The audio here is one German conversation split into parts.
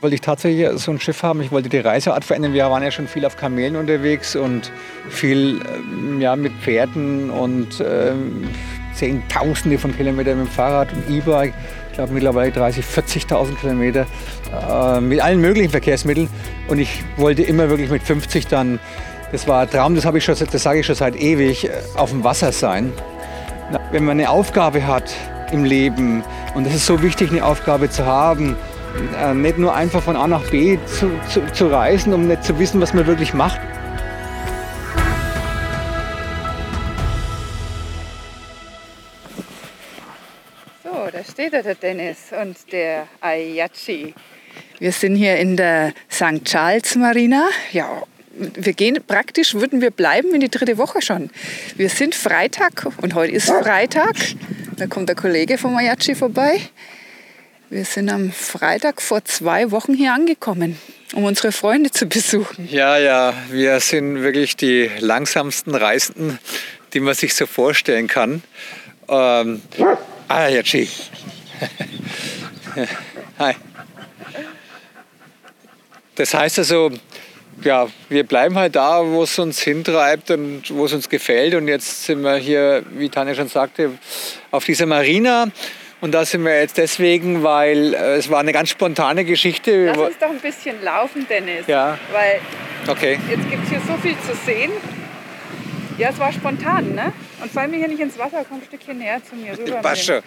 wollte ich tatsächlich so ein Schiff haben. Ich wollte die Reiseart verändern. Wir waren ja schon viel auf Kamelen unterwegs und viel ähm, ja, mit Pferden und äh, Zehntausende von Kilometern mit dem Fahrrad und E-Bike. Ich glaube mittlerweile 30, 40.000 Kilometer äh, mit allen möglichen Verkehrsmitteln. Und ich wollte immer wirklich mit 50 dann, das war ein Traum, das, ich schon, das sage ich schon seit ewig, äh, auf dem Wasser sein. Wenn man eine Aufgabe hat im Leben, und es ist so wichtig, eine Aufgabe zu haben, äh, nicht nur einfach von A nach B zu, zu, zu reisen, um nicht zu wissen, was man wirklich macht. So, da steht er, der Dennis und der Ayachi. Wir sind hier in der St. Charles Marina. Ja, wir gehen praktisch, würden wir bleiben in die dritte Woche schon. Wir sind Freitag und heute ist Freitag. Da kommt der Kollege vom Ayachi vorbei. Wir sind am Freitag vor zwei Wochen hier angekommen, um unsere Freunde zu besuchen. Ja, ja, wir sind wirklich die langsamsten Reisenden, die man sich so vorstellen kann. Ähm, ah, ja, Chi. Hi. Das heißt also, ja, wir bleiben halt da, wo es uns hintreibt und wo es uns gefällt. Und jetzt sind wir hier, wie Tanja schon sagte, auf dieser Marina. Und da sind wir jetzt deswegen, weil äh, es war eine ganz spontane Geschichte. Lass uns doch ein bisschen laufen, Dennis. Ja. Weil okay. jetzt gibt es hier so viel zu sehen. Ja, es war spontan, ne? Und fall mir hier nicht ins Wasser, komm ein Stückchen näher zu mir rüber. Passt schon.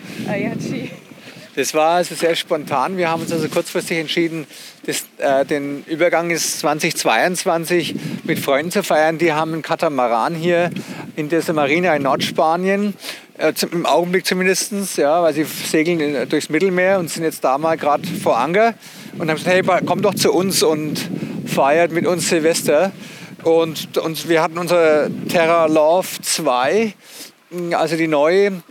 Das war also sehr spontan. Wir haben uns also kurzfristig entschieden, das, äh, den Übergang ist 2022 mit Freunden zu feiern. Die haben einen Katamaran hier in dieser Marina in Nordspanien. Äh, Im Augenblick zumindest, ja, weil sie segeln durchs Mittelmeer und sind jetzt da mal gerade vor Anker und haben gesagt, hey, komm doch zu uns und feiert mit uns Silvester. Und, und wir hatten unsere Terra Love 2, also die neue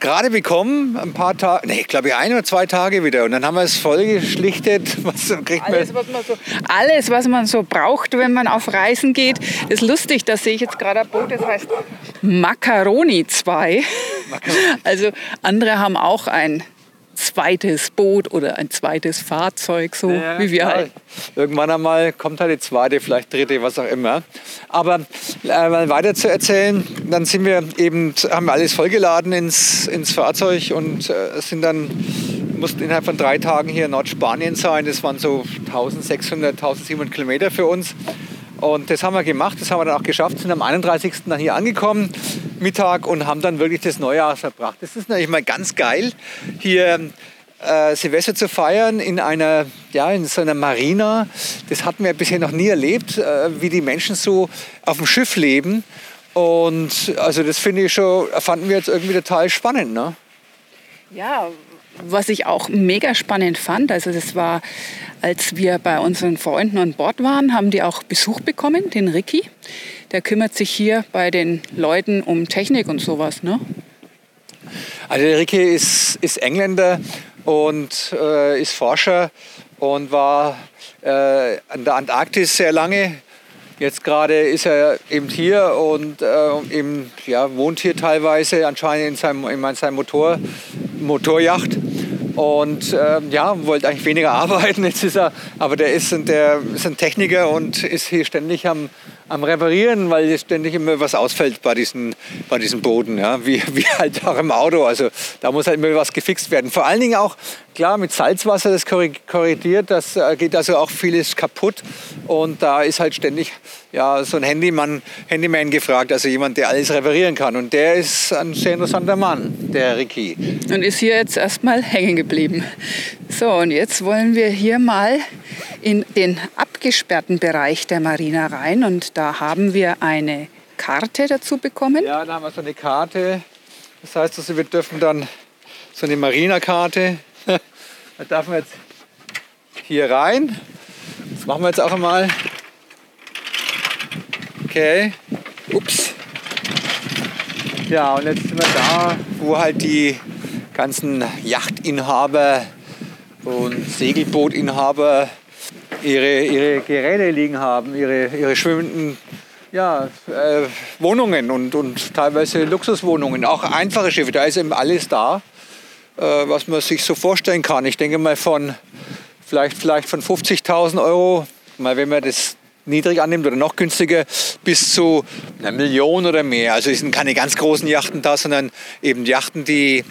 gerade bekommen, ein paar Tage, nee, ich glaube ein oder zwei Tage wieder. Und dann haben wir es voll geschlichtet. Was alles, was man so, alles, was man so braucht, wenn man auf Reisen geht. Das ist lustig, da sehe ich jetzt gerade ein Boot, das heißt Macaroni 2. Macaroni. Also andere haben auch ein zweites Boot oder ein zweites Fahrzeug, so ja, wie wir klar. halt. Irgendwann einmal kommt halt die zweite, vielleicht dritte, was auch immer. Aber äh, weiter zu erzählen, dann sind wir eben, haben alles vollgeladen ins, ins Fahrzeug und äh, sind dann mussten innerhalb von drei Tagen hier in Nordspanien sein. Das waren so 1600, 1700 Kilometer für uns. Und das haben wir gemacht, das haben wir dann auch geschafft, sind am 31. dann hier angekommen, Mittag, und haben dann wirklich das Neujahr verbracht. Das ist natürlich mal ganz geil, hier äh, Silvester zu feiern in einer, ja, in so einer Marina. Das hatten wir bisher noch nie erlebt, äh, wie die Menschen so auf dem Schiff leben. Und also das finde ich schon, fanden wir jetzt irgendwie total spannend. Ne? Ja, was ich auch mega spannend fand, also das war, als wir bei unseren Freunden an Bord waren, haben die auch Besuch bekommen, den Ricky. Der kümmert sich hier bei den Leuten um Technik und sowas, ne? Also der Ricky ist, ist Engländer und äh, ist Forscher und war äh, an der Antarktis sehr lange. Jetzt gerade ist er eben hier und äh, eben, ja, wohnt hier teilweise anscheinend in seinem, in seinem Motor, Motorjacht und äh, ja, wollte eigentlich weniger arbeiten. Jetzt ist er, aber der ist, der ist ein Techniker und ist hier ständig am, am Reparieren, weil ständig immer was ausfällt bei diesen, bei diesen Boden, ja? wie, wie halt auch im Auto. Also da muss halt immer was gefixt werden. Vor allen Dingen auch, klar, mit Salzwasser, das korrigiert, das äh, geht also auch vieles kaputt. Und da ist halt ständig ja, so ein Handyman, Handyman gefragt, also jemand, der alles reparieren kann. Und der ist ein sehr interessanter Mann, der Ricky. Und ist hier jetzt erstmal hängen geblieben. So, und jetzt wollen wir hier mal in den abgesperrten Bereich der Marina rein. Und da haben wir eine Karte dazu bekommen. Ja, da haben wir so eine Karte. Das heißt, also wir dürfen dann so eine Marina-Karte, da dürfen wir jetzt hier rein. Das machen wir jetzt auch einmal. Okay. Ups. Ja, und jetzt sind wir da, wo halt die ganzen Yachtinhaber und Segelbootinhaber ihre, ihre Geräte liegen haben, ihre, ihre schwimmenden ja, äh, Wohnungen und, und teilweise Luxuswohnungen, auch einfache Schiffe. Da ist eben alles da, äh, was man sich so vorstellen kann. Ich denke mal von vielleicht, vielleicht von 50.000 Euro, mal wenn man das niedrig annimmt oder noch günstiger, bis zu einer Million oder mehr. Also es sind keine ganz großen Yachten da, sondern eben Yachten, die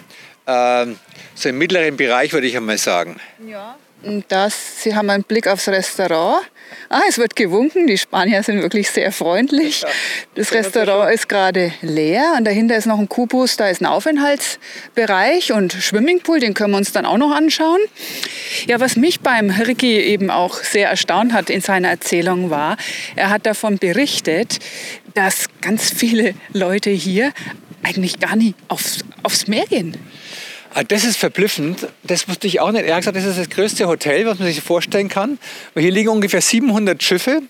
äh, so im mittleren Bereich, würde ich einmal sagen. Ja. Und das, Sie haben einen Blick aufs Restaurant. Ah, es wird gewunken. Die Spanier sind wirklich sehr freundlich. Das Restaurant ist gerade leer und dahinter ist noch ein Kubus. Da ist ein Aufenthaltsbereich und Swimmingpool. Den können wir uns dann auch noch anschauen. Ja, was mich beim Ricky eben auch sehr erstaunt hat in seiner Erzählung war, er hat davon berichtet, dass ganz viele Leute hier eigentlich gar nicht aufs, aufs Meer gehen. Ah, das ist verblüffend. Das wusste ich auch nicht. Er hat gesagt, das ist das größte Hotel, was man sich vorstellen kann. Weil hier liegen ungefähr 700 Schiffe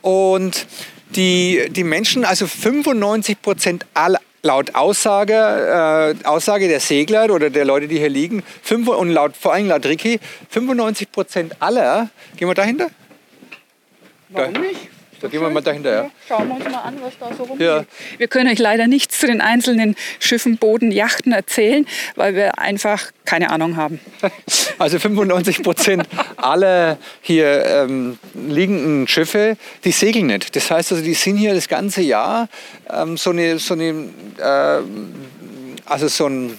und die, die Menschen, also 95 Prozent aller, laut Aussage, äh, Aussage der Segler oder der Leute, die hier liegen, fünf, und laut, vor allem laut Ricky, 95 Prozent aller, gehen wir dahinter? Warum nicht? Da gehen wir mal dahinter. Ja. Schauen wir uns mal an, was da so rumgeht. Ja. Wir können euch leider nichts zu den einzelnen Schiffen, Booten, Yachten erzählen, weil wir einfach keine Ahnung haben. Also 95 Prozent aller hier ähm, liegenden Schiffe, die segeln nicht. Das heißt also, die sind hier das ganze Jahr ähm, so eine, so eine äh, also so ein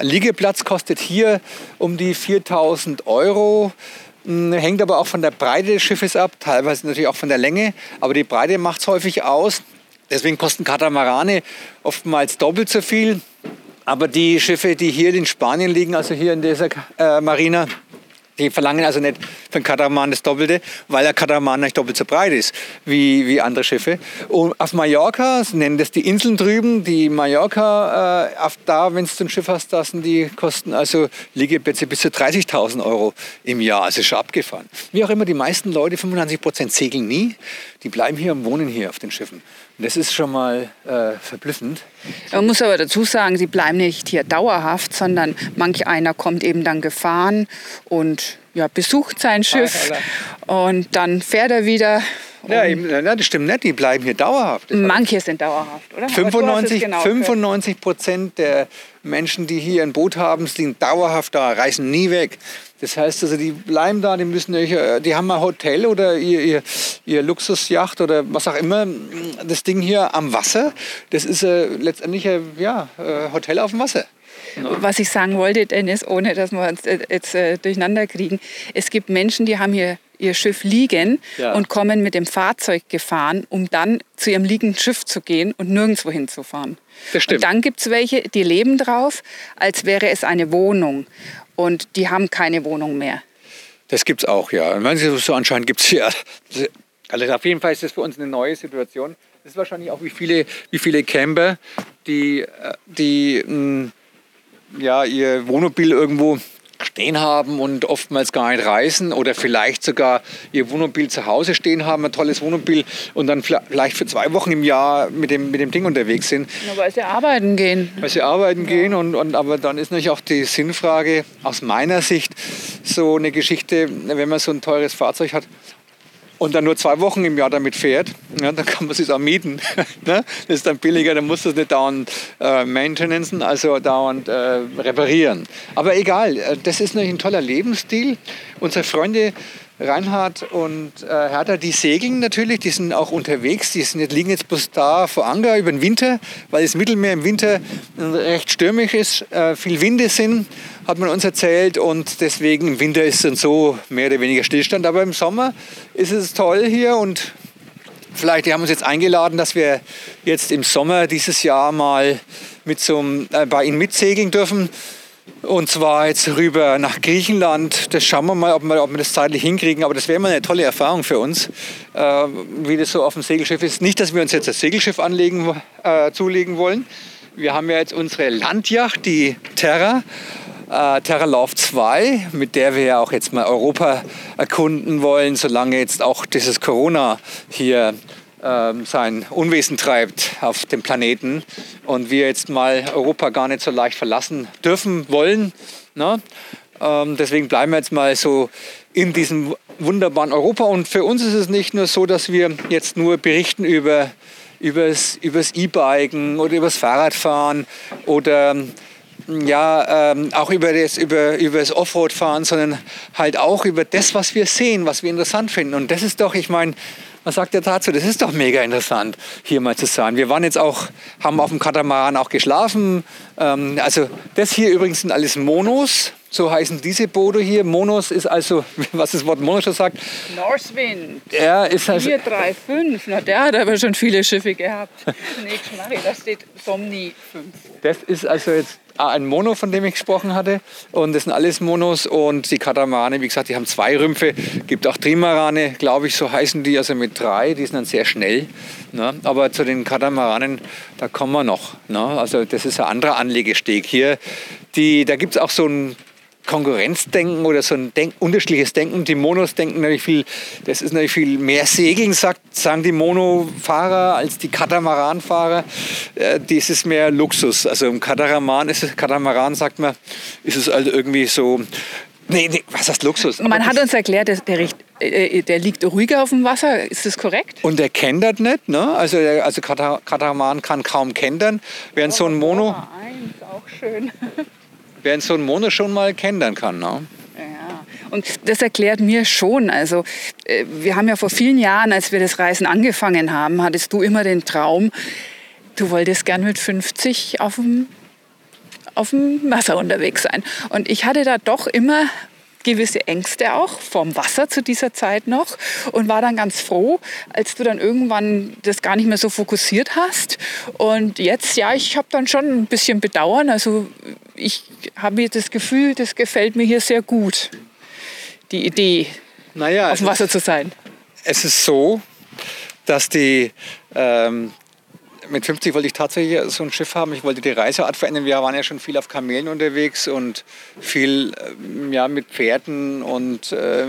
Liegeplatz kostet hier um die 4000 Euro. Hm, hängt aber auch von der Breite des Schiffes ab, teilweise natürlich auch von der Länge. Aber die Breite macht es häufig aus. Deswegen kosten Katamarane oftmals doppelt so viel. Aber die Schiffe, die hier in Spanien liegen, also hier in dieser äh, Marina, die verlangen also nicht für einen Katamaran das Doppelte, weil der Katamaran nicht doppelt so breit ist wie, wie andere Schiffe. Und auf Mallorca, sie nennen das die Inseln drüben, die Mallorca, äh, auf da, wenn du ein Schiff hast, da sind die kosten also Liegeplätze bis zu 30.000 Euro im Jahr. Also schon abgefahren. Wie auch immer, die meisten Leute, 95 Prozent segeln nie, die bleiben hier und wohnen hier auf den Schiffen. Das ist schon mal äh, verblüffend. Man muss aber dazu sagen, sie bleiben nicht hier dauerhaft, sondern manch einer kommt eben dann gefahren und ja, besucht sein Schiff und dann fährt er wieder. Ja, eben, das stimmt nicht, die bleiben hier dauerhaft. Manche sind dauerhaft, oder? 95, genau 95 Prozent der Menschen, die hier ein Boot haben, sind dauerhaft da, reisen nie weg. Das heißt also, die bleiben da, die müssen äh, die haben ein Hotel oder ihr, ihr, ihr Luxusjacht oder was auch immer. Das Ding hier am Wasser, das ist äh, letztendlich ein ja, äh, Hotel auf dem Wasser. Was ich sagen wollte, Dennis, ohne dass wir uns äh, jetzt äh, durcheinander kriegen. Es gibt Menschen, die haben hier ihr Schiff liegen ja. und kommen mit dem Fahrzeug gefahren, um dann zu ihrem liegenden Schiff zu gehen und nirgendwo hinzufahren. Das stimmt. Und dann gibt es welche, die leben drauf, als wäre es eine Wohnung. Und die haben keine Wohnung mehr. Das gibt es auch, ja. Und so anscheinend gibt es ja. Also auf jeden Fall ist das für uns eine neue Situation. Das ist wahrscheinlich auch wie viele, wie viele Camper, die, äh, die mh, ja, ihr Wohnmobil irgendwo stehen haben und oftmals gar nicht reisen oder vielleicht sogar ihr Wohnmobil zu Hause stehen haben, ein tolles Wohnmobil und dann vielleicht für zwei Wochen im Jahr mit dem, mit dem Ding unterwegs sind. Ja, weil sie arbeiten gehen. Weil sie arbeiten ja. gehen und, und aber dann ist natürlich auch die Sinnfrage aus meiner Sicht so eine Geschichte, wenn man so ein teures Fahrzeug hat, und dann nur zwei Wochen im Jahr damit fährt, ja, dann kann man es auch mieten. ne? Das ist dann billiger, dann muss das nicht dauernd äh, maintenancen, also dauernd äh, reparieren. Aber egal, äh, das ist natürlich ein toller Lebensstil. Unsere Freunde Reinhard und äh, Hertha, die segeln natürlich, die sind auch unterwegs, die sind, liegen jetzt bloß da vor Anker über den Winter, weil das Mittelmeer im Winter recht stürmisch ist, äh, viel Winde sind, hat man uns erzählt und deswegen im Winter ist dann so mehr oder weniger Stillstand, aber im Sommer ist es toll hier und vielleicht, die haben uns jetzt eingeladen, dass wir jetzt im Sommer dieses Jahr mal mit so, äh, bei ihnen mitsegeln dürfen. Und zwar jetzt rüber nach Griechenland. Das schauen wir mal, ob wir, ob wir das zeitlich hinkriegen. Aber das wäre mal eine tolle Erfahrung für uns, äh, wie das so auf dem Segelschiff ist. Nicht, dass wir uns jetzt das Segelschiff anlegen, äh, zulegen wollen. Wir haben ja jetzt unsere Landjacht, die Terra. Äh, Terra Love 2, mit der wir ja auch jetzt mal Europa erkunden wollen, solange jetzt auch dieses Corona hier sein Unwesen treibt auf dem Planeten und wir jetzt mal Europa gar nicht so leicht verlassen dürfen wollen. Ne? Ähm, deswegen bleiben wir jetzt mal so in diesem wunderbaren Europa. Und für uns ist es nicht nur so, dass wir jetzt nur berichten über übers E-Biken oder übers Fahrradfahren oder ja, ähm, auch über das, über, über das Offroad fahren, sondern halt auch über das, was wir sehen, was wir interessant finden. Und das ist doch, ich meine, was sagt ihr dazu? Das ist doch mega interessant, hier mal zu sein. Wir waren jetzt auch, haben auf dem Katamaran auch geschlafen. Ähm, also das hier übrigens sind alles Monos. So heißen diese Boote hier. Monos ist also, was das Wort Monos schon sagt. Northwind. Ja, ist also, 435. Na, der hat aber schon viele Schiffe gehabt. Nächstes Mal, da steht Somni 5. Das ist also jetzt ein Mono, von dem ich gesprochen hatte. Und das sind alles Monos. Und die Katamarane, wie gesagt, die haben zwei Rümpfe. Gibt auch Trimarane, glaube ich, so heißen die, also mit drei. Die sind dann sehr schnell. Ne? Aber zu den Katamaranen, da kommen wir noch. Ne? Also das ist ein anderer Anlegesteg hier. Die, da gibt es auch so ein Konkurrenzdenken oder so ein Denk unterschiedliches Denken. Die Monos denken natürlich viel, das ist natürlich viel mehr Segeln, sagt, sagen die Monofahrer als die Katamaranfahrer. Äh, das ist mehr Luxus. Also im Katamaran ist es, Katamaran sagt man, ist es also irgendwie so Nee, nee, was heißt Luxus? Man hat uns erklärt, der, der, äh, der, liegt ruhiger auf dem Wasser. Ist das korrekt? Und der kendert nicht. Ne? Also, der, also Katamaran kann kaum kendern. Während oh, so ein Mono. Oh, eins, auch schön. während so ein Mono schon mal kennenlernen kann. Ne? Und das erklärt mir schon. Also, äh, wir haben ja vor vielen Jahren, als wir das Reisen angefangen haben, hattest du immer den Traum, du wolltest gern mit 50 auf dem, auf dem Wasser unterwegs sein. Und ich hatte da doch immer gewisse Ängste auch vom Wasser zu dieser Zeit noch und war dann ganz froh, als du dann irgendwann das gar nicht mehr so fokussiert hast. Und jetzt, ja, ich habe dann schon ein bisschen Bedauern. Also ich habe das Gefühl, das gefällt mir hier sehr gut, die Idee, naja, auf dem Wasser zu sein. Es ist so, dass die ähm, mit 50 wollte ich tatsächlich so ein Schiff haben. Ich wollte die Reiseart verändern. Wir waren ja schon viel auf Kamelen unterwegs und viel ähm, ja, mit Pferden und äh,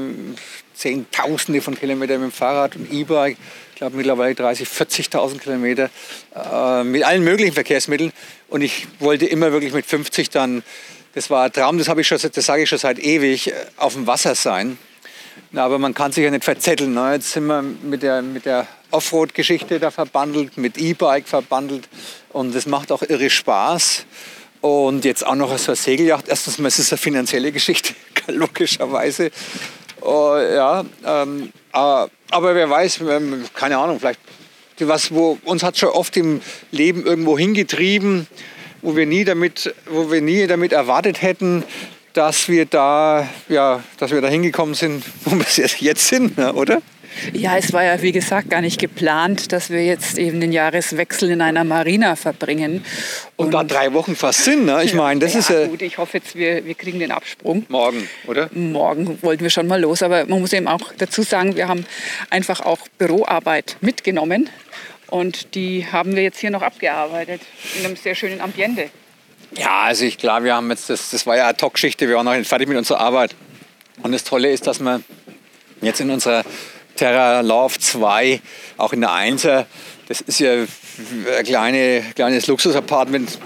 Zehntausende von Kilometern mit dem Fahrrad und E-Bike. Ich glaube mittlerweile 30, 40.000 Kilometer äh, mit allen möglichen Verkehrsmitteln. Und ich wollte immer wirklich mit 50 dann, das war ein Traum, das, das sage ich schon seit ewig, äh, auf dem Wasser sein. Na, aber man kann sich ja nicht verzetteln. Ne? Jetzt sind wir mit der, mit der Offroad-Geschichte da verbandelt, mit E-Bike verbandelt. Und das macht auch irre Spaß. Und jetzt auch noch so eine Segeljacht. Erstens mal ist es eine finanzielle Geschichte, logischerweise. Oh, ja, ähm, aber wer weiß, ähm, keine Ahnung, vielleicht was, wo uns hat schon oft im Leben irgendwo hingetrieben, wo wir nie damit, wo wir nie damit erwartet hätten, dass wir da, ja, dass wir da hingekommen sind, wo wir jetzt sind, ne, oder? Ja, es war ja wie gesagt gar nicht geplant, dass wir jetzt eben den Jahreswechsel in einer Marina verbringen. Und, und da drei Wochen fast sind, ne? Ich meine, das ja, ist ja. Gut, ich hoffe jetzt, wir, wir kriegen den Absprung. Morgen, oder? Morgen wollten wir schon mal los, aber man muss eben auch dazu sagen, wir haben einfach auch Büroarbeit mitgenommen. Und die haben wir jetzt hier noch abgearbeitet in einem sehr schönen Ambiente. Ja, also ich glaube, wir haben jetzt das, das war ja eine Talkschichte, wir waren noch nicht fertig mit unserer Arbeit. Und das Tolle ist, dass wir jetzt in unserer Terra Love 2, auch in der 1er. Das ist ja ein kleine, kleines Luxusapartment,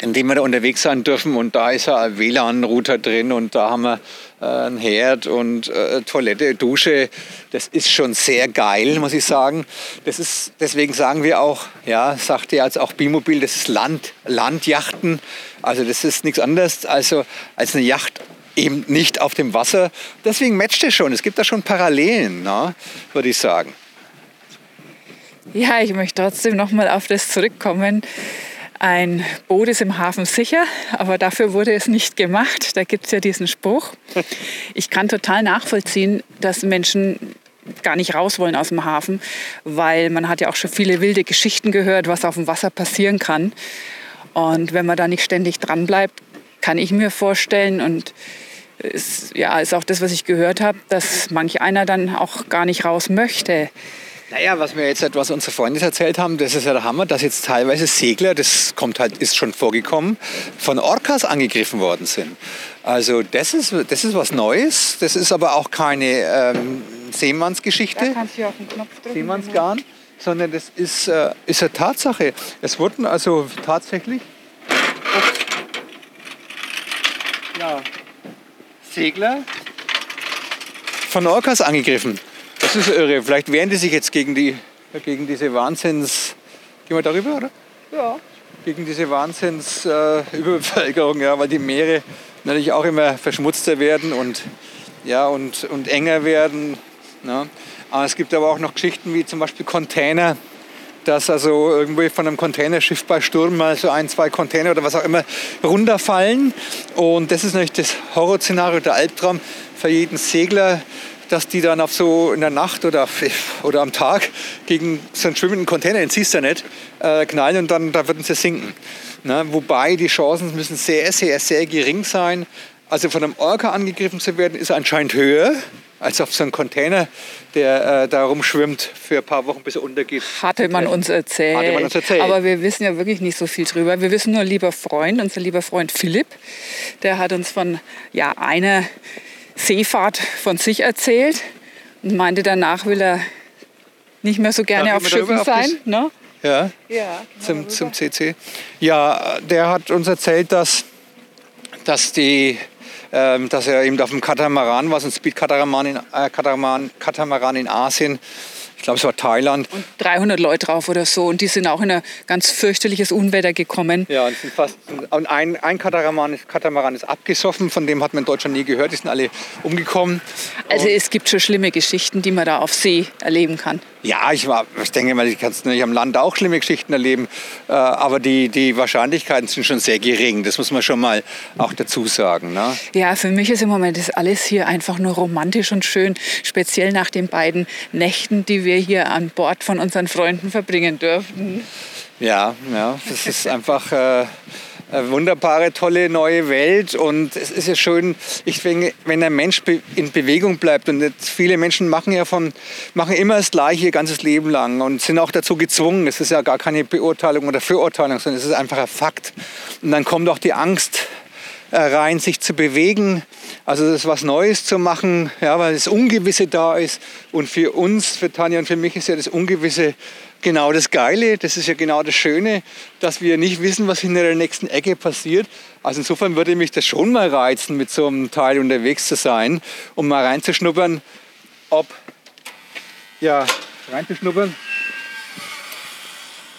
in dem wir da unterwegs sein dürfen. Und da ist ja ein WLAN-Router drin und da haben wir äh, einen Herd und äh, Toilette, Dusche. Das ist schon sehr geil, muss ich sagen. Das ist, deswegen sagen wir auch, ja, sagt ihr als auch Bimobil, das ist Land, Landjachten. Also das ist nichts anderes also als eine Yacht eben nicht auf dem Wasser. Deswegen matcht es schon. Es gibt da schon Parallelen, ne, würde ich sagen. Ja, ich möchte trotzdem noch mal auf das zurückkommen. Ein Boot ist im Hafen sicher, aber dafür wurde es nicht gemacht. Da gibt es ja diesen Spruch. Ich kann total nachvollziehen, dass Menschen gar nicht raus wollen aus dem Hafen, weil man hat ja auch schon viele wilde Geschichten gehört, was auf dem Wasser passieren kann. Und wenn man da nicht ständig dran bleibt, kann ich mir vorstellen und ist, ja, ist auch das, was ich gehört habe, dass manch einer dann auch gar nicht raus möchte. Naja, was wir jetzt etwas unsere Freunde erzählt haben, das ist ja der Hammer, dass jetzt teilweise Segler, das kommt halt, ist schon vorgekommen, von Orcas angegriffen worden sind. Also das ist, das ist was Neues. Das ist aber auch keine ähm, Seemannsgeschichte. Da kannst du auf den Knopf drücken. Seemannsgarn. Sondern das ist, äh, ist eine Tatsache. Es wurden also tatsächlich ja, Segler von Orcas angegriffen. Das ist irre. Vielleicht wehren die sich jetzt gegen, die, gegen diese Wahnsinns... Gehen wir darüber, oder? Ja. gegen diese Wahnsinnsüberbevölkerung, äh, ja, weil die Meere natürlich auch immer verschmutzter werden und, ja, und, und enger werden. Ne? Aber es gibt aber auch noch Geschichten wie zum Beispiel Container, dass also irgendwie von einem Containerschiff bei Sturm mal so ein, zwei Container oder was auch immer runterfallen. Und das ist natürlich das Horrorszenario, der Albtraum für jeden Segler, dass die dann auf so in der Nacht oder, oder am Tag gegen so einen schwimmenden Container, den siehst du ja nicht, äh, knallen und dann da würden sie sinken. Ne? Wobei die Chancen müssen sehr, sehr, sehr gering sein. Also von einem Orca angegriffen zu werden, ist anscheinend höher als auf so einen Container, der äh, da rumschwimmt für ein paar Wochen, bis er untergeht. Hatte man, uns erzählt. Hatte man uns erzählt. Aber wir wissen ja wirklich nicht so viel drüber. Wir wissen nur, lieber Freund, unser lieber Freund Philipp, der hat uns von ja, einer Seefahrt von sich erzählt und meinte, danach will er nicht mehr so gerne auf Schiffen sein. Ne? Ja, ja zum, zum CC. Ja, der hat uns erzählt, dass, dass, die, dass er eben auf dem Katamaran war, so ein Speed-Katamaran in, äh, Katamaran, Katamaran in Asien ich glaube, es war Thailand. Und 300 Leute drauf oder so. Und die sind auch in ein ganz fürchterliches Unwetter gekommen. Ja, und, sind fast, und ein, ein Katamaran, ist, Katamaran ist abgesoffen, von dem hat man in Deutschland nie gehört. Die sind alle umgekommen. Also und es gibt schon schlimme Geschichten, die man da auf See erleben kann. Ja, ich, war, ich denke mal, ich kann es natürlich am Land auch schlimme Geschichten erleben. Äh, aber die, die Wahrscheinlichkeiten sind schon sehr gering. Das muss man schon mal auch dazu sagen. Ne? Ja, für mich ist im Moment das alles hier einfach nur romantisch und schön. Speziell nach den beiden Nächten, die wir hier an Bord von unseren Freunden verbringen dürfen. Ja, ja, das ist einfach. Äh, eine wunderbare, tolle neue Welt. Und es ist ja schön, ich denke, wenn ein Mensch in Bewegung bleibt und viele Menschen machen ja von, machen immer das Gleiche ihr ganzes Leben lang und sind auch dazu gezwungen. Es ist ja gar keine Beurteilung oder Verurteilung, sondern es ist einfach ein Fakt. Und dann kommt auch die Angst rein, sich zu bewegen, also das was Neues zu machen, ja, weil das Ungewisse da ist. Und für uns, für Tanja und für mich ist ja das Ungewisse genau das Geile, das ist ja genau das Schöne, dass wir nicht wissen, was hinter der nächsten Ecke passiert. Also insofern würde mich das schon mal reizen, mit so einem Teil unterwegs zu sein, um mal reinzuschnuppern, ob, ja, reinzuschnuppern,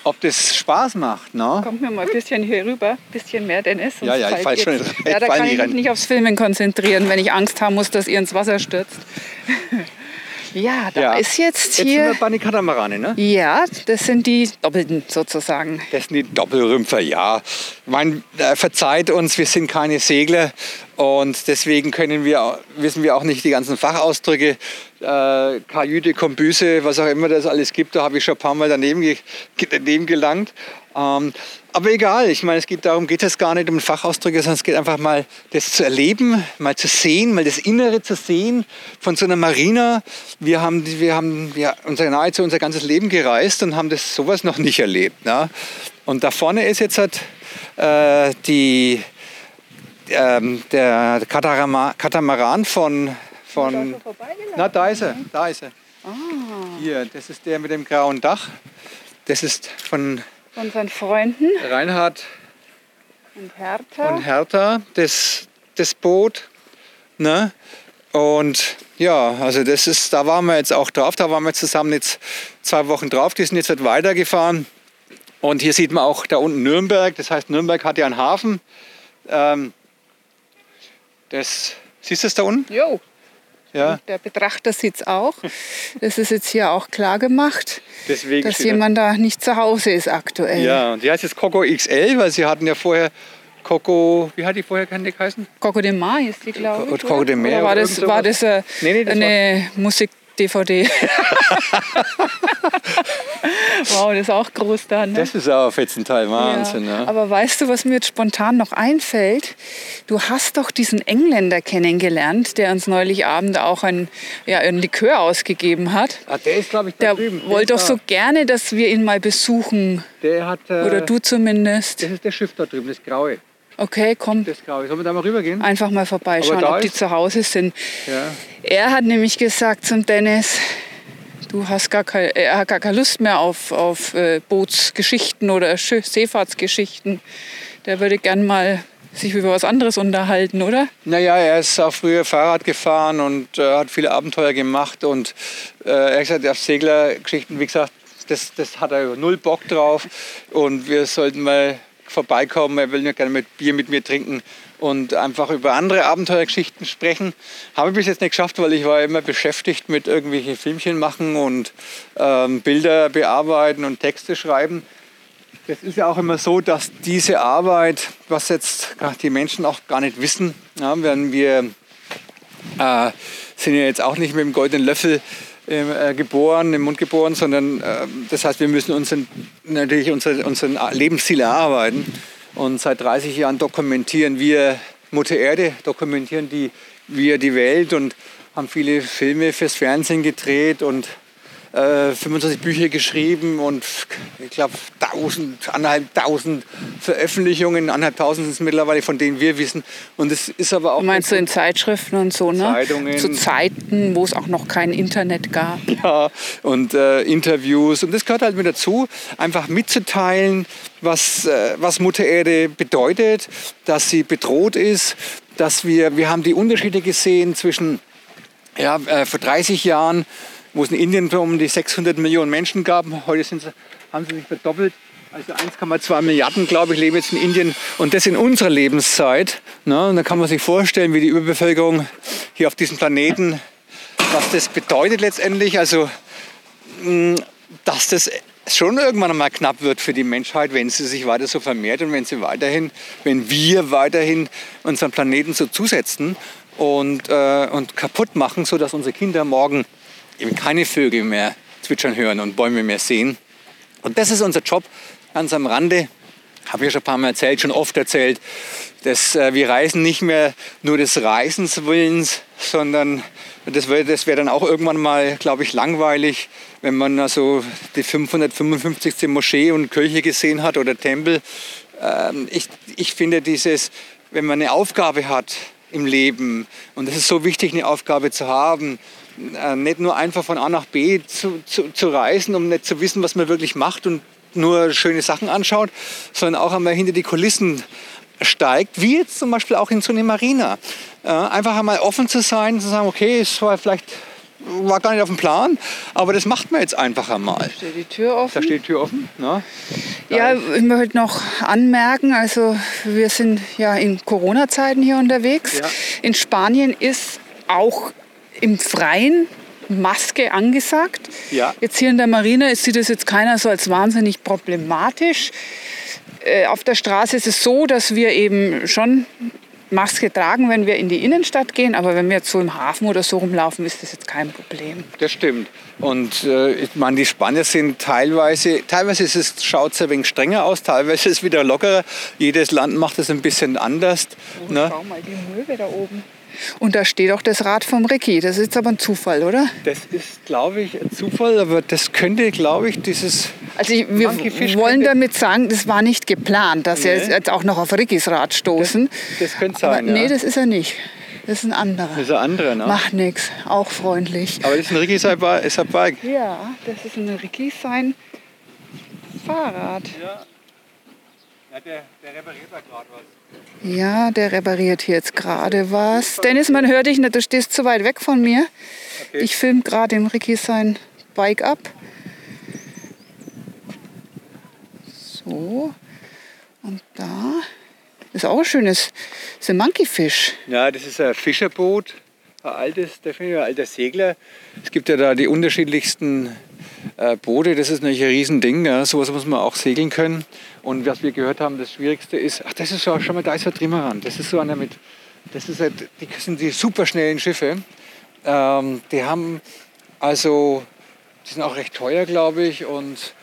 ob das Spaß macht. Ne? Kommt mir mal ein bisschen hier rüber, ein bisschen mehr, Dennis. Ja, ja, ich fall schon rein. Ja, da kann ich mich nicht aufs Filmen konzentrieren, wenn ich Angst haben muss, dass ihr ins Wasser stürzt. Ja, da ja. ist jetzt hier. Jetzt sind wir bei den Katamarane, ne? Ja, das sind die Doppelten sozusagen. Das sind die Doppelrümpfer, ja. Man äh, verzeiht uns, wir sind keine Segler und deswegen können wir, wissen wir auch nicht die ganzen Fachausdrücke. Äh, Kajüte, Kombüse, was auch immer das alles gibt, da habe ich schon ein paar Mal daneben, daneben gelangt. Ähm, aber egal, ich meine, es geht darum, geht es gar nicht um Fachausdrücke, sondern es geht einfach mal das zu erleben, mal zu sehen, mal das Innere zu sehen von so einer Marina. Wir haben, wir haben ja, unser, nahezu unser ganzes Leben gereist und haben das sowas noch nicht erlebt. Ne? Und da vorne ist jetzt halt, äh, die, ähm, der Katamaran, Katamaran von, von na, da ist er, da ist er. Ah. Hier, das ist der mit dem grauen Dach. Das ist von unseren Freunden. Reinhard und Hertha. Und Hertha, das, das Boot. Ne? Und ja, also das ist, da waren wir jetzt auch drauf, da waren wir zusammen jetzt zwei Wochen drauf, die sind jetzt halt weitergefahren. Und hier sieht man auch da unten Nürnberg, das heißt Nürnberg hat ja einen Hafen. Ähm, das, siehst du es da unten? Jo. Ja. der Betrachter sieht es auch. Das ist jetzt hier auch klar gemacht, Deswegen dass jemand da nicht zu Hause ist aktuell. Ja, und die heißt jetzt Coco XL, weil sie hatten ja vorher Coco, wie hat die vorher geheißen? Coco de Mar ist die, glaube ich. Coco de Mar. war das, war das, äh, nee, nee, das eine Musik DVD. wow, das ist auch groß da. Ne? Das ist auch ein Fetzenteil, Wahnsinn. Ja. Ne? Aber weißt du, was mir jetzt spontan noch einfällt? Du hast doch diesen Engländer kennengelernt, der uns neulich Abend auch ein, ja, ein Likör ausgegeben hat. Ah, der ist, glaube ich, da der drüben. wollte doch so gerne, dass wir ihn mal besuchen. Der hat, äh, Oder du zumindest. Das ist der Schiff da drüben, das Graue. Okay, komm. Das glaube ich. Sollen wir da mal rübergehen? Einfach mal vorbeischauen, ob die zu Hause sind. Ja. Er hat nämlich gesagt zum Dennis, du hast gar, kein, er hat gar keine Lust mehr auf, auf äh, Bootsgeschichten oder Seefahrtsgeschichten. Der würde gern mal sich über was anderes unterhalten, oder? Naja, er ist auch früher Fahrrad gefahren und äh, hat viele Abenteuer gemacht. Und äh, er hat gesagt, auf Seglergeschichten, wie gesagt, das, das hat er null Bock drauf. Und wir sollten mal vorbeikommen, er will nur gerne mit Bier mit mir trinken und einfach über andere Abenteuergeschichten sprechen. Habe ich bis jetzt nicht geschafft, weil ich war immer beschäftigt mit irgendwelchen Filmchen machen und ähm, Bilder bearbeiten und Texte schreiben. Es ist ja auch immer so, dass diese Arbeit, was jetzt die Menschen auch gar nicht wissen, ja, wenn wir äh, sind ja jetzt auch nicht mit dem goldenen Löffel äh, geboren, im Mund geboren, sondern äh, das heißt, wir müssen unseren, natürlich unsere, unseren Lebensziel erarbeiten. Und seit 30 Jahren dokumentieren wir Mutter Erde, dokumentieren die, wir die Welt und haben viele Filme fürs Fernsehen gedreht und äh, 25 Bücher geschrieben und ich glaube tausend, anderthalb tausend Veröffentlichungen, anderthalb tausend sind es mittlerweile, von denen wir wissen. Und es ist aber auch. Meinst du in Zeitschriften und so, ne? Zeitungen. Zu Zeiten, wo es auch noch kein Internet gab. Ja, und äh, Interviews. Und das gehört halt mit dazu, einfach mitzuteilen, was, äh, was Mutter Erde bedeutet, dass sie bedroht ist, dass wir, wir haben die Unterschiede gesehen zwischen ja, äh, vor 30 Jahren wo es in Indien um die 600 Millionen Menschen gab. Heute sie, haben sie sich verdoppelt. Also 1,2 Milliarden, glaube ich, leben jetzt in Indien und das in unserer Lebenszeit. Ne? Und da kann man sich vorstellen, wie die Überbevölkerung hier auf diesem Planeten, was das bedeutet letztendlich. Also, mm, dass das schon irgendwann einmal knapp wird für die Menschheit, wenn sie sich weiter so vermehrt und wenn sie weiterhin, wenn wir weiterhin unseren Planeten so zusetzen und, äh, und kaputt machen, sodass unsere Kinder morgen eben keine Vögel mehr zwitschern hören und Bäume mehr sehen. Und das ist unser Job ganz am Rande. Habe ich schon ein paar Mal erzählt, schon oft erzählt, dass äh, wir reisen nicht mehr nur des Reisens Willens, sondern das wäre das wär dann auch irgendwann mal, glaube ich, langweilig, wenn man also die 555. Moschee und Kirche gesehen hat oder Tempel. Ähm, ich, ich finde dieses, wenn man eine Aufgabe hat im Leben, und es ist so wichtig, eine Aufgabe zu haben, äh, nicht nur einfach von A nach B zu, zu, zu reisen, um nicht zu wissen, was man wirklich macht und nur schöne Sachen anschaut, sondern auch einmal hinter die Kulissen steigt, wie jetzt zum Beispiel auch in so eine Marina. Äh, einfach einmal offen zu sein, zu sagen, okay, es war vielleicht war gar nicht auf dem Plan, aber das macht man jetzt einfach einmal. Da steht die Tür offen. Da steht die Tür offen. Ne? Ja, ich möchte noch anmerken, also wir sind ja in Corona-Zeiten hier unterwegs. Ja. In Spanien ist auch im Freien Maske angesagt. Ja. Jetzt hier in der Marina sieht das jetzt keiner so als wahnsinnig problematisch. Äh, auf der Straße ist es so, dass wir eben schon Maske tragen, wenn wir in die Innenstadt gehen, aber wenn wir jetzt so im Hafen oder so rumlaufen, ist das jetzt kein Problem. Das stimmt. Und äh, ich meine, die Spanier sind teilweise, teilweise ist es, schaut es ein wenig strenger aus, teilweise ist es wieder lockerer. Jedes Land macht es ein bisschen anders. Oh, ne? Schau mal die Möwe da oben. Und da steht auch das Rad vom Ricky. Das ist jetzt aber ein Zufall, oder? Das ist, glaube ich, ein Zufall, aber das könnte, glaube ich, dieses. Also ich, wir wollen damit sagen, das war nicht geplant, dass nee. wir jetzt auch noch auf Rickys Rad stoßen. Das, das könnte sein. Aber, nee, das ist er nicht. Das ist ein anderer. Das ist ein anderer, ne? Macht nichts, auch freundlich. Aber das ist ein Ricky sein Bike. Ja, das ist ein Ricky sein Fahrrad. Ja. Ja, der, der repariert da gerade was. Ja, der repariert hier jetzt gerade was. Dennis, man hört dich nicht, du stehst zu weit weg von mir. Okay. Ich filme gerade dem Ricky sein Bike ab. So. Und da ist auch ein schönes, das ist ein Monkeyfish. Ja, das ist ein Fischerboot, ein altes, definitiv ein alter Segler. Es gibt ja da die unterschiedlichsten äh, Boote, das ist natürlich ein Riesending. Ja. Sowas muss man auch segeln können. Und was wir gehört haben, das Schwierigste ist, ach, das ist schon, mal, da ist ein Trimaran. Das ist so einer mit, das ist halt, die sind die superschnellen Schiffe. Ähm, die haben also, die sind auch recht teuer, glaube ich. Und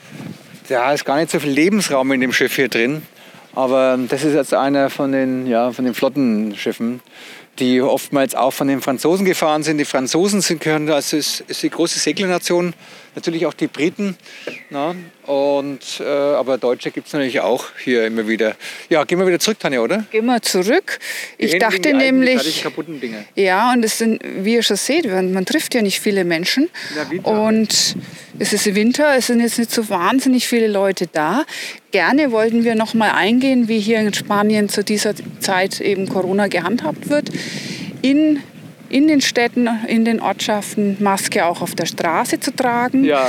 da ist gar nicht so viel Lebensraum in dem Schiff hier drin. Aber das ist jetzt einer von den, ja, von den Flottenschiffen die oftmals auch von den Franzosen gefahren sind. Die Franzosen sind, also ist, ist die große Seglernation, natürlich auch die Briten. Na? Und, äh, aber Deutsche gibt es natürlich auch hier immer wieder. Ja, gehen wir wieder zurück, Tanja, oder? Gehen wir zurück. Ich Gehen dachte nämlich. kaputten Dinge. Ja, und es sind, wie ihr schon seht, man, man trifft ja nicht viele Menschen. Und es ist Winter, es sind jetzt nicht so wahnsinnig viele Leute da. Gerne wollten wir noch mal eingehen, wie hier in Spanien zu dieser Zeit eben Corona gehandhabt wird. In in den Städten, in den Ortschaften Maske auch auf der Straße zu tragen. Ja.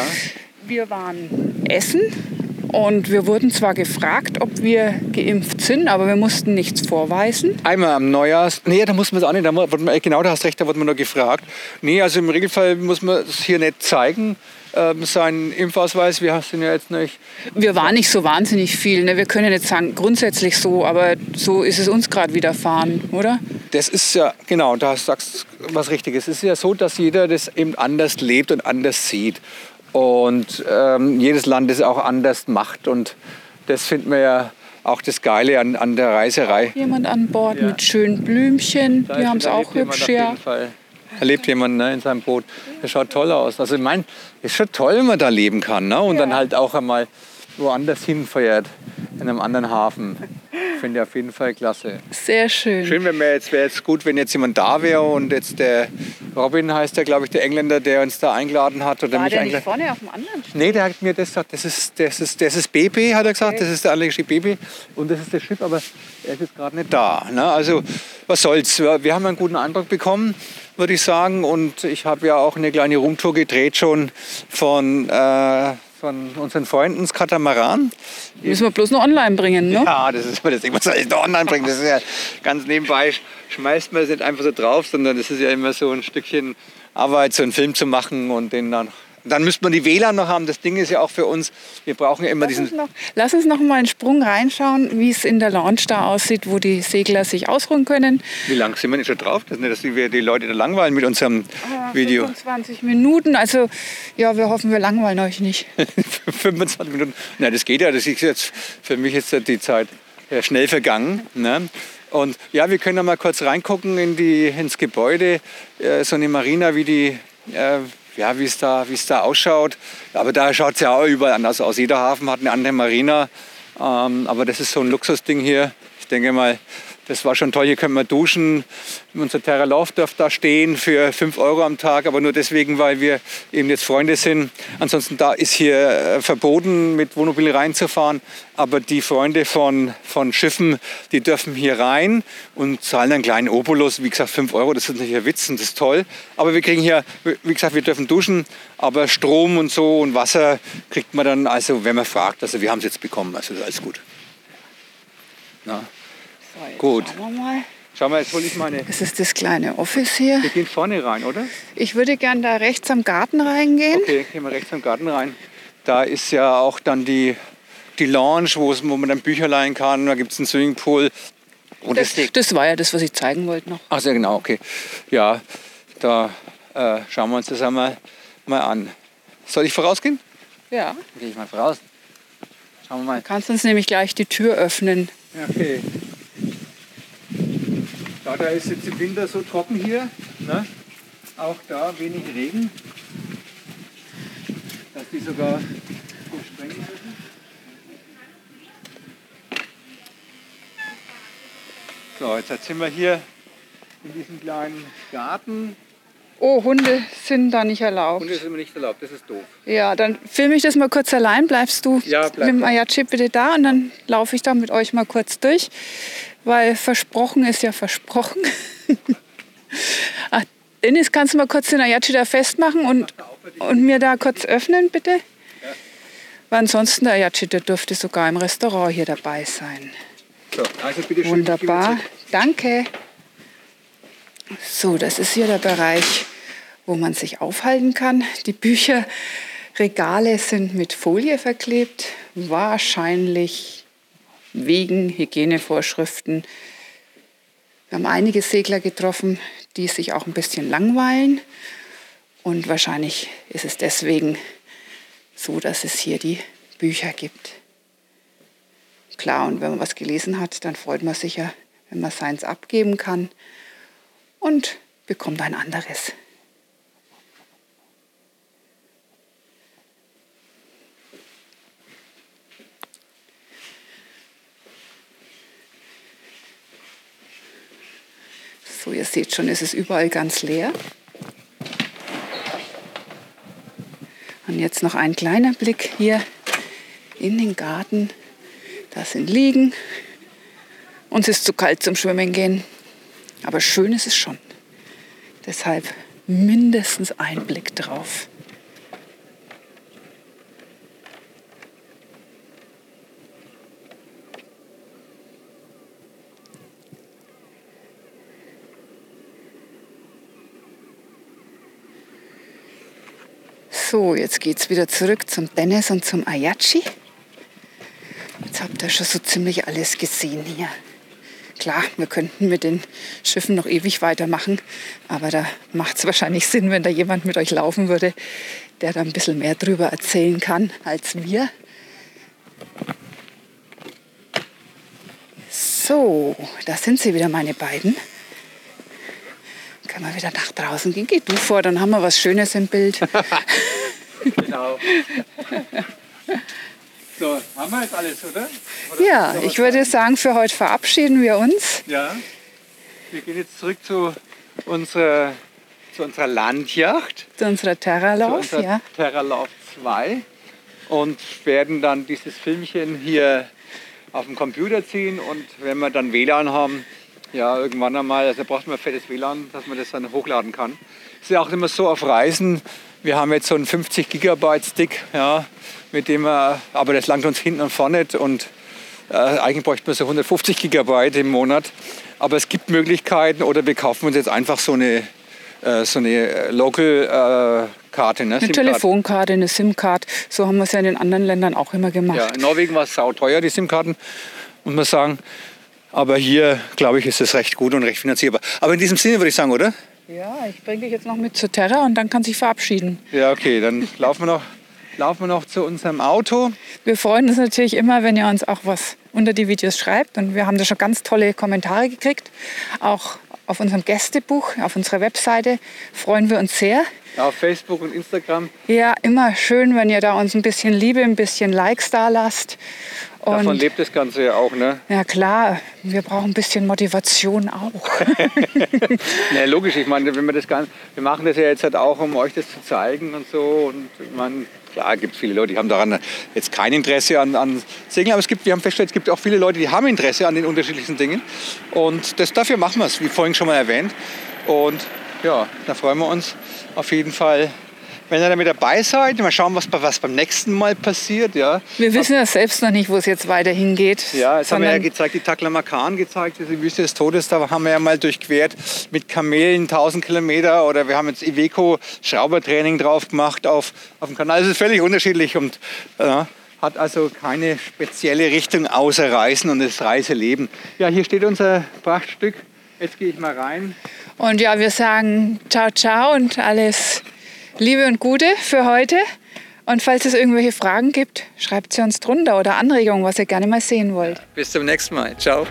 Wir waren essen Und wir wurden zwar gefragt, ob wir geimpft sind, aber wir mussten nichts vorweisen. Einmal am Neujahrs. Nee, da muss man es auch nicht. Da wurde man, genau, da hast recht, da wurde man nur gefragt. Nee, also im Regelfall muss man es hier nicht zeigen. Ähm, seinen Impfausweis, wir sind ja jetzt nicht. Wir waren nicht so wahnsinnig viel. Ne? Wir können jetzt sagen, grundsätzlich so, aber so ist es uns gerade widerfahren, oder? Das ist ja, genau, da sagst du was Richtiges. Es ist ja so, dass jeder das eben anders lebt und anders sieht. Und ähm, jedes Land es auch anders macht. Und das finden wir ja auch das Geile an, an der Reiserei. Jemand an Bord ja. mit schönen Blümchen, da die haben es auch hübsch, ja. Da lebt jemand ne, in seinem Boot. Das schaut toll aus. Also ich meine, es ist schon toll, wenn man da leben kann. Ne? Und ja. dann halt auch einmal woanders hinfährt, in einem anderen Hafen. Finde ich auf jeden Fall klasse. Sehr schön. Schön, wenn wir jetzt wäre jetzt gut, wenn jetzt jemand da wäre und jetzt der Robin heißt der, glaube ich, der Engländer, der uns da eingeladen hat oder War mich der nicht vorne auf dem anderen Schiff? Nee, der hat mir das gesagt. Das ist, das ist, das ist BP, hat er gesagt. Okay. Das ist der anlegerische BP und das ist das Schiff, aber er ist jetzt gerade nicht da. Ne? Also was soll's? Wir haben einen guten Eindruck bekommen, würde ich sagen. Und ich habe ja auch eine kleine Rumtour gedreht schon von äh, von unseren Freunden das Katamaran. Müssen wir bloß noch online bringen, ne? Ja, das ist das Ding, was soll ich noch online bringen? Das ist ja ganz nebenbei, schmeißt man es nicht einfach so drauf, sondern das ist ja immer so ein Stückchen Arbeit, so einen Film zu machen und den dann dann müsste man die WLAN noch haben. Das Ding ist ja auch für uns, wir brauchen ja immer lass diesen. Uns noch, lass uns noch mal einen Sprung reinschauen, wie es in der Launch da aussieht, wo die Segler sich ausruhen können. Wie lange sind wir nicht schon drauf? Das ist nicht, dass wir die Leute da langweilen mit unserem ah, Video. 25 Minuten. Also, ja, wir hoffen, wir langweilen euch nicht. 25 Minuten. Na, das geht ja. Das ist jetzt für mich jetzt die Zeit schnell vergangen. Ne? Und ja, wir können noch mal kurz reingucken in die, ins Gebäude, äh, so eine Marina, wie die, äh, ja, wie es da, da ausschaut. Aber da schaut es ja auch überall anders aus. Jeder Hafen hat eine andere Marina. Ähm, aber das ist so ein Luxusding hier. Ich denke mal, das war schon toll. Hier können wir duschen. Unser Terra Love darf da stehen für 5 Euro am Tag, aber nur deswegen, weil wir eben jetzt Freunde sind. Ansonsten da ist hier äh, verboten, mit Wohnmobil reinzufahren. Aber die Freunde von, von Schiffen, die dürfen hier rein und zahlen einen kleinen Obolus. Wie gesagt, 5 Euro, das ist nicht ein Witz und das ist toll. Aber wir kriegen hier, wie gesagt, wir dürfen duschen, aber Strom und so und Wasser kriegt man dann, also wenn man fragt. Also wir haben es jetzt bekommen, also alles gut. Na. Gut. Schauen wir mal. Schau mal, jetzt hole ich meine. Das ist das kleine Office hier. Wir gehen vorne rein, oder? Ich würde gern da rechts am Garten reingehen. Okay, gehen wir rechts am Garten rein. Da ist ja auch dann die, die Lounge, wo man dann Bücher leihen kann. Da gibt es einen Swimmingpool. Und das, das, das, war ja das, was ich zeigen wollte noch. Ach, sehr genau, okay. Ja, da äh, schauen wir uns das einmal mal an. Soll ich vorausgehen? Ja. Gehe ich mal voraus. Schauen wir mal. Du kannst uns nämlich gleich die Tür öffnen. Okay. Da, da ist jetzt im Winter so trocken hier. Ne? Auch da wenig Regen. Dass die sogar sprengen müssen. So, jetzt sind wir hier in diesem kleinen Garten. Oh, Hunde sind da nicht erlaubt. Hunde sind nicht erlaubt, das ist doof. Ja, dann filme ich das mal kurz allein. Bleibst du ja, bleib mit dem Ayachi bitte da und dann laufe ich da mit euch mal kurz durch weil versprochen ist ja versprochen. Ach, Dennis, kannst du mal kurz den Ayachi da festmachen und, und mir da kurz öffnen, bitte? Ja. Weil ansonsten der Ayachi, der dürfte sogar im Restaurant hier dabei sein. So, also bitte schön, Wunderbar, danke. So, das ist hier der Bereich, wo man sich aufhalten kann. Die Bücherregale sind mit Folie verklebt. Wahrscheinlich wegen Hygienevorschriften. Wir haben einige Segler getroffen, die sich auch ein bisschen langweilen. Und wahrscheinlich ist es deswegen so, dass es hier die Bücher gibt. Klar, und wenn man was gelesen hat, dann freut man sich ja, wenn man seins abgeben kann und bekommt ein anderes. So, ihr seht schon, es ist überall ganz leer. Und jetzt noch ein kleiner Blick hier in den Garten. Da sind Liegen. Uns ist zu kalt zum Schwimmen gehen. Aber schön ist es schon. Deshalb mindestens ein Blick drauf. So, jetzt geht es wieder zurück zum Dennis und zum Ayachi. Jetzt habt ihr schon so ziemlich alles gesehen hier. Klar, wir könnten mit den Schiffen noch ewig weitermachen, aber da macht es wahrscheinlich Sinn, wenn da jemand mit euch laufen würde, der da ein bisschen mehr drüber erzählen kann als wir. So, da sind sie wieder, meine beiden. Können wir wieder nach draußen gehen? Geh du vor, dann haben wir was Schönes im Bild. genau. So, haben wir jetzt alles, oder? oder ja, ich würde sagen, für heute verabschieden wir uns. Ja. Wir gehen jetzt zurück zu unserer, zu unserer Landjacht. Zu unserer Terralauf, zu unserer ja. Terralauf 2 und werden dann dieses Filmchen hier auf dem Computer ziehen und wenn wir dann WLAN haben, ja, irgendwann einmal, also braucht man fettes WLAN, dass man das dann hochladen kann. Ist ja auch immer so auf Reisen. Wir haben jetzt so einen 50 Gigabyte Stick, ja, mit dem wir, aber das langt uns hinten und vorne nicht und äh, eigentlich bräuchte man so 150 Gigabyte im Monat. Aber es gibt Möglichkeiten oder wir kaufen uns jetzt einfach so eine, äh, so eine Local-Karte. Ne? Eine Telefonkarte, eine SIM-Card. So haben wir es ja in den anderen Ländern auch immer gemacht. Ja, in Norwegen war es sauteuer, die SIM-Karten, muss man sagen. Aber hier, glaube ich, ist es recht gut und recht finanzierbar. Aber in diesem Sinne würde ich sagen, oder? Ja, ich bringe dich jetzt noch mit zur Terra und dann kann sich verabschieden. Ja, okay, dann laufen wir noch, laufen wir noch zu unserem Auto. Wir freuen uns natürlich immer, wenn ihr uns auch was unter die Videos schreibt. Und wir haben da schon ganz tolle Kommentare gekriegt. Auch auf unserem Gästebuch, auf unserer Webseite freuen wir uns sehr. Auf Facebook und Instagram. Ja, immer schön, wenn ihr da uns ein bisschen Liebe, ein bisschen Likes da lasst. Und Davon lebt das Ganze ja auch, ne? Ja klar, wir brauchen ein bisschen Motivation auch. ja, logisch, ich meine, wenn wir das Ganze, wir machen das ja jetzt halt auch, um euch das zu zeigen und so. Und man, klar, gibt viele Leute, die haben daran jetzt kein Interesse an, an Segeln, aber es gibt, wir haben festgestellt, es gibt auch viele Leute, die haben Interesse an den unterschiedlichsten Dingen. Und das, dafür machen wir es, wie vorhin schon mal erwähnt. Und ja, da freuen wir uns auf jeden Fall wenn ihr damit dabei seid. Mal schauen, was, was beim nächsten Mal passiert. Ja. Wir wissen ja selbst noch nicht, wo es jetzt weiter hingeht. Ja, jetzt haben wir ja gezeigt, die Taklamakan gezeigt, diese Wüste des Todes, da haben wir ja mal durchquert mit Kamelen 1000 Kilometer oder wir haben jetzt Iveco Schraubertraining drauf gemacht auf, auf dem Kanal. Es ist völlig unterschiedlich und ja, hat also keine spezielle Richtung außer Reisen und das Reiseleben. Ja, hier steht unser Prachtstück. Jetzt gehe ich mal rein. Und ja, wir sagen ciao, ciao und alles Liebe und Gute für heute. Und falls es irgendwelche Fragen gibt, schreibt sie uns drunter oder Anregungen, was ihr gerne mal sehen wollt. Bis zum nächsten Mal. Ciao.